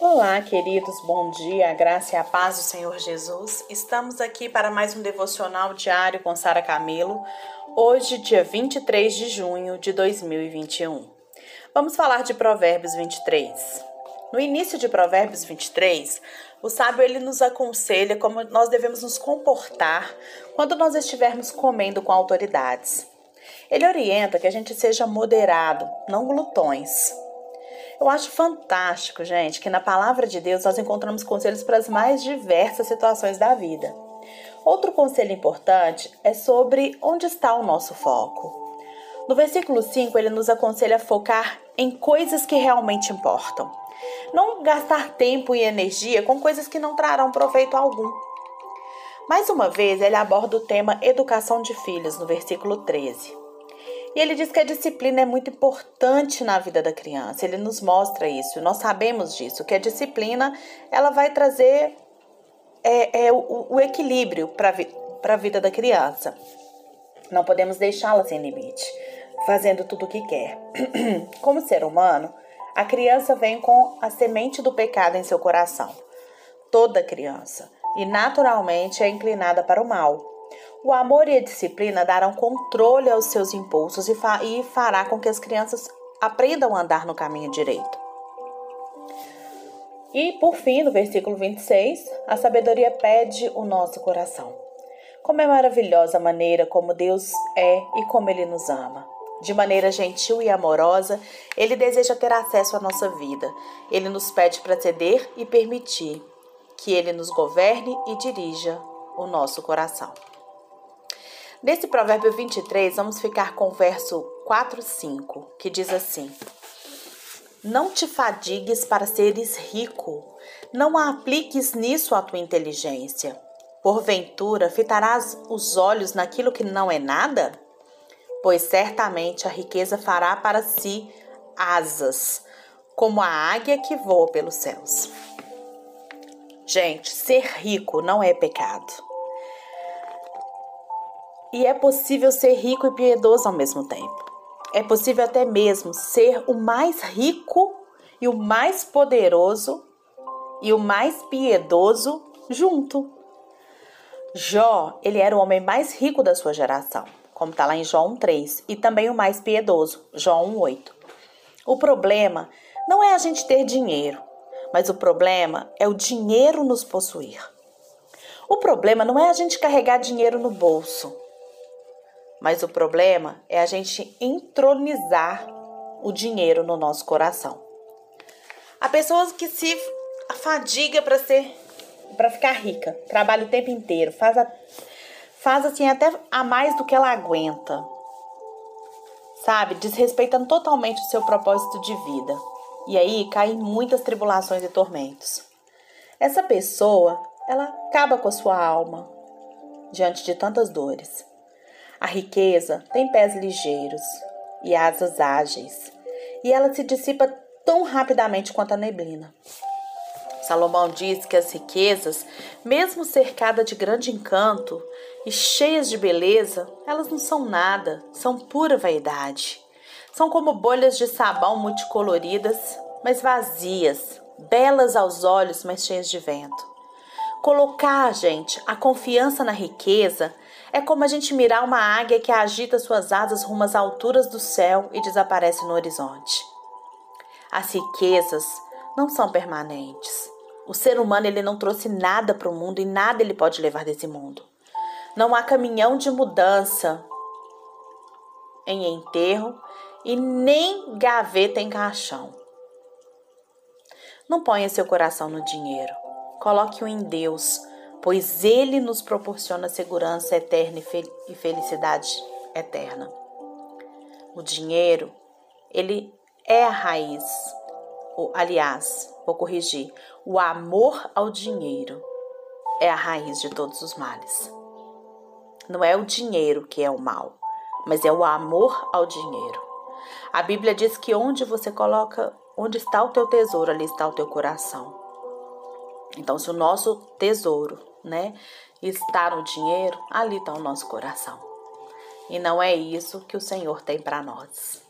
Olá, queridos, bom dia, graça e a paz do Senhor Jesus. Estamos aqui para mais um devocional diário com Sara Camelo, hoje, dia 23 de junho de 2021. Vamos falar de Provérbios 23. No início de Provérbios 23, o sábio ele nos aconselha como nós devemos nos comportar quando nós estivermos comendo com autoridades. Ele orienta que a gente seja moderado, não glutões. Eu acho fantástico, gente, que na palavra de Deus nós encontramos conselhos para as mais diversas situações da vida. Outro conselho importante é sobre onde está o nosso foco. No versículo 5, ele nos aconselha a focar em coisas que realmente importam. Não gastar tempo e energia com coisas que não trarão proveito algum. Mais uma vez, ele aborda o tema educação de filhos, no versículo 13. E ele diz que a disciplina é muito importante na vida da criança. Ele nos mostra isso. Nós sabemos disso, que a disciplina ela vai trazer é, é o, o, equilíbrio para vi, a vida da criança. Não podemos deixá-la sem limite, fazendo tudo o que quer. Como ser humano, a criança vem com a semente do pecado em seu coração. Toda criança. E naturalmente é inclinada para o mal. O amor e a disciplina darão controle aos seus impulsos e, fa e fará com que as crianças aprendam a andar no caminho direito. E por fim, no versículo 26, a sabedoria pede o nosso coração. Como é maravilhosa a maneira como Deus é e como Ele nos ama. De maneira gentil e amorosa, Ele deseja ter acesso à nossa vida. Ele nos pede para ceder e permitir que Ele nos governe e dirija o nosso coração. Nesse provérbio 23, vamos ficar com o verso 4 5, que diz assim: Não te fadigues para seres rico, não apliques nisso a tua inteligência. Porventura, fitarás os olhos naquilo que não é nada? Pois certamente a riqueza fará para si asas, como a águia que voa pelos céus. Gente, ser rico não é pecado. E é possível ser rico e piedoso ao mesmo tempo. É possível até mesmo ser o mais rico e o mais poderoso e o mais piedoso junto. Jó, ele era o homem mais rico da sua geração, como está lá em Jó 1,3, e também o mais piedoso, Jó 1,8. O problema não é a gente ter dinheiro, mas o problema é o dinheiro nos possuir. O problema não é a gente carregar dinheiro no bolso, mas o problema é a gente entronizar o dinheiro no nosso coração. Há pessoas que se afadiga para ser para ficar rica, trabalha o tempo inteiro, faz a, faz assim até a mais do que ela aguenta. Sabe? Desrespeitando totalmente o seu propósito de vida. E aí cai em muitas tribulações e tormentos. Essa pessoa, ela acaba com a sua alma diante de tantas dores. A riqueza tem pés ligeiros e asas ágeis, e ela se dissipa tão rapidamente quanto a neblina. Salomão diz que as riquezas, mesmo cercadas de grande encanto e cheias de beleza, elas não são nada, são pura vaidade. São como bolhas de sabão multicoloridas, mas vazias, belas aos olhos, mas cheias de vento. Colocar, gente, a confiança na riqueza é como a gente mirar uma águia que agita suas asas rumo às alturas do céu e desaparece no horizonte. As riquezas não são permanentes. O ser humano ele não trouxe nada para o mundo e nada ele pode levar desse mundo. Não há caminhão de mudança em enterro e nem gaveta em caixão. Não ponha seu coração no dinheiro. Coloque-o em Deus pois ele nos proporciona segurança eterna e felicidade eterna. O dinheiro, ele é a raiz. aliás, vou corrigir, o amor ao dinheiro é a raiz de todos os males. Não é o dinheiro que é o mal, mas é o amor ao dinheiro. A Bíblia diz que onde você coloca, onde está o teu tesouro, ali está o teu coração. Então, se o nosso tesouro, né, está no dinheiro, ali está o nosso coração. E não é isso que o Senhor tem para nós.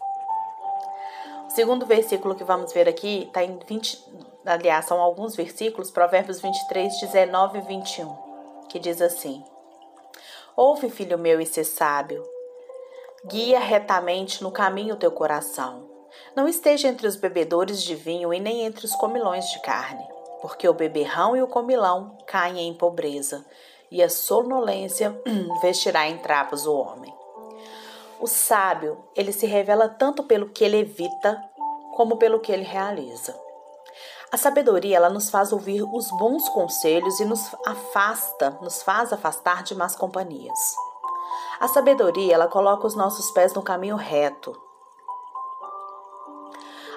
O segundo versículo que vamos ver aqui está em 20, aliás, são alguns versículos, Provérbios 23, 19 e 21, que diz assim: Ouve, filho meu, e ser sábio. Guia retamente no caminho o teu coração. Não esteja entre os bebedores de vinho e nem entre os comilões de carne, porque o beberrão e o comilão caem em pobreza, e a sonolência vestirá em trapos o homem. O sábio, ele se revela tanto pelo que ele evita, como pelo que ele realiza. A sabedoria, ela nos faz ouvir os bons conselhos e nos afasta, nos faz afastar de más companhias. A sabedoria, ela coloca os nossos pés no caminho reto.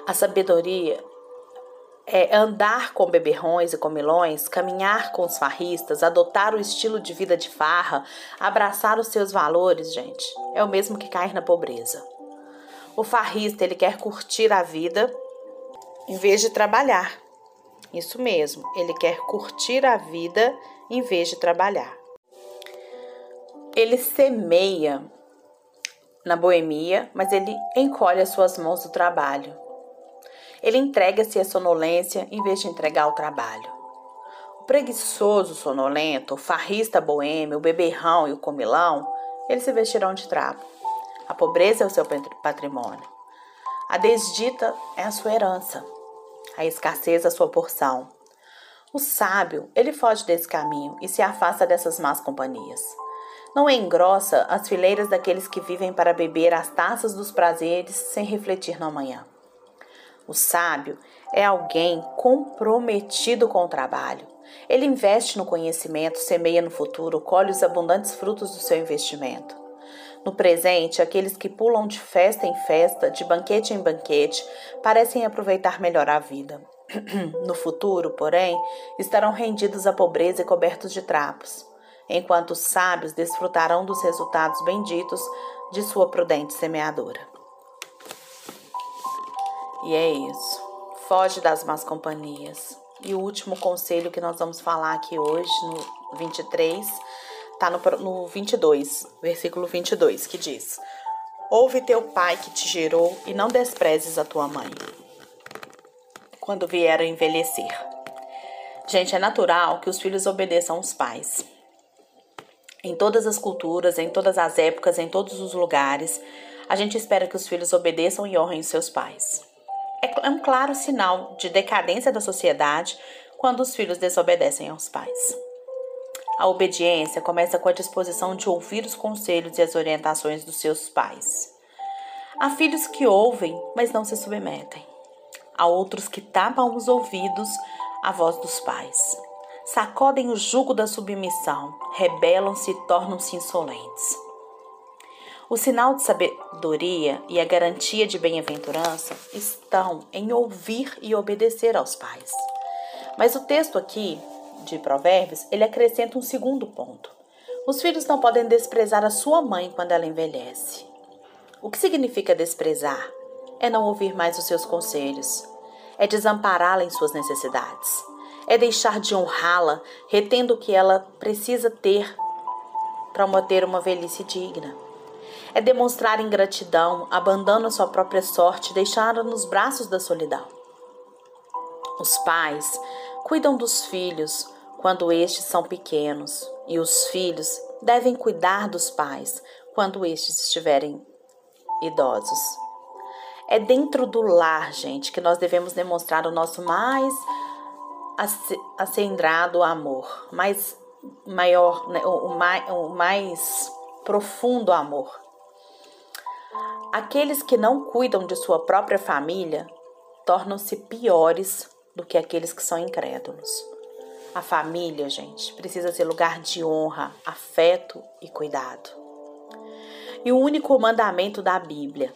A sabedoria é andar com beberrões e comilões, caminhar com os farristas, adotar o estilo de vida de farra, abraçar os seus valores, gente, é o mesmo que cair na pobreza. O farrista, ele quer curtir a vida em vez de trabalhar. Isso mesmo, ele quer curtir a vida em vez de trabalhar ele semeia na boemia, mas ele encolhe as suas mãos do trabalho. Ele entrega-se à sonolência em vez de entregar o trabalho. O preguiçoso sonolento, o farrista boêmio, o beberrão e o comilão, eles se vestirão de trapo. A pobreza é o seu patrimônio. A desdita é a sua herança. A escassez é a sua porção. O sábio, ele foge desse caminho e se afasta dessas más companhias. Não engrossa as fileiras daqueles que vivem para beber as taças dos prazeres sem refletir no amanhã. O sábio é alguém comprometido com o trabalho. Ele investe no conhecimento, semeia no futuro, colhe os abundantes frutos do seu investimento. No presente, aqueles que pulam de festa em festa, de banquete em banquete, parecem aproveitar melhor a vida. No futuro, porém, estarão rendidos à pobreza e cobertos de trapos enquanto os sábios desfrutarão dos resultados benditos de sua prudente semeadura. E é isso. Foge das más companhias. E o último conselho que nós vamos falar aqui hoje, no 23, está no, no 22, versículo 22, que diz: Ouve teu pai que te gerou e não desprezes a tua mãe, quando vier a envelhecer. Gente, é natural que os filhos obedeçam aos pais. Em todas as culturas, em todas as épocas, em todos os lugares, a gente espera que os filhos obedeçam e honrem seus pais. É, um claro sinal de decadência da sociedade quando os filhos desobedecem aos pais. A obediência começa com a disposição de ouvir os conselhos e as orientações dos seus pais. Há filhos que ouvem, mas não se submetem. Há outros que tapam os ouvidos à voz dos pais sacodem o jugo da submissão, rebelam-se e tornam-se insolentes. O sinal de sabedoria e a garantia de bem-aventurança estão em ouvir e obedecer aos pais. Mas o texto aqui de Provérbios, ele acrescenta um segundo ponto. Os filhos não podem desprezar a sua mãe quando ela envelhece. O que significa desprezar? É não ouvir mais os seus conselhos, é desampará-la em suas necessidades é deixar de honrá-la, retendo o que ela precisa ter para manter uma velhice digna. É demonstrar ingratidão, abandonando sua própria sorte, deixá-la nos braços da solidão. Os pais cuidam dos filhos quando estes são pequenos, e os filhos devem cuidar dos pais quando estes estiverem idosos. É dentro do lar, gente, que nós devemos demonstrar o nosso mais acendrado amor, mais maior, né, o, mais, o mais profundo amor. Aqueles que não cuidam de sua própria família tornam-se piores do que aqueles que são incrédulos. A família, gente, precisa ser lugar de honra, afeto e cuidado. E o único mandamento da Bíblia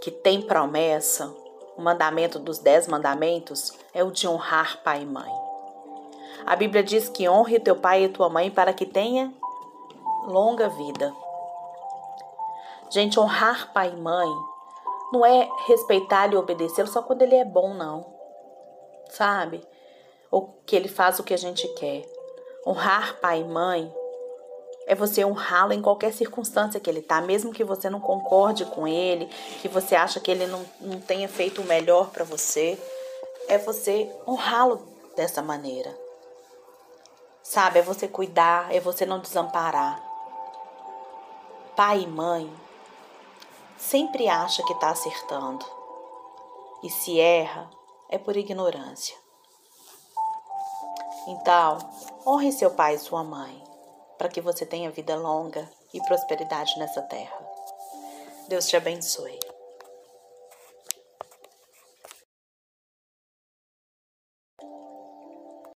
que tem promessa o mandamento dos dez mandamentos é o de honrar pai e mãe. A Bíblia diz que honre teu pai e tua mãe para que tenha longa vida. Gente, honrar pai e mãe não é respeitar e obedecê-lo só quando ele é bom, não. Sabe? Ou que ele faz o que a gente quer. Honrar pai e mãe é você honrá-lo em qualquer circunstância que ele está, mesmo que você não concorde com ele, que você acha que ele não, não tenha feito o melhor para você. é você honrá-lo dessa maneira. Sabe, é você cuidar, é você não desamparar. Pai e mãe sempre acha que está acertando. E se erra, é por ignorância. Então, honre seu pai e sua mãe, para que você tenha vida longa e prosperidade nessa terra. Deus te abençoe.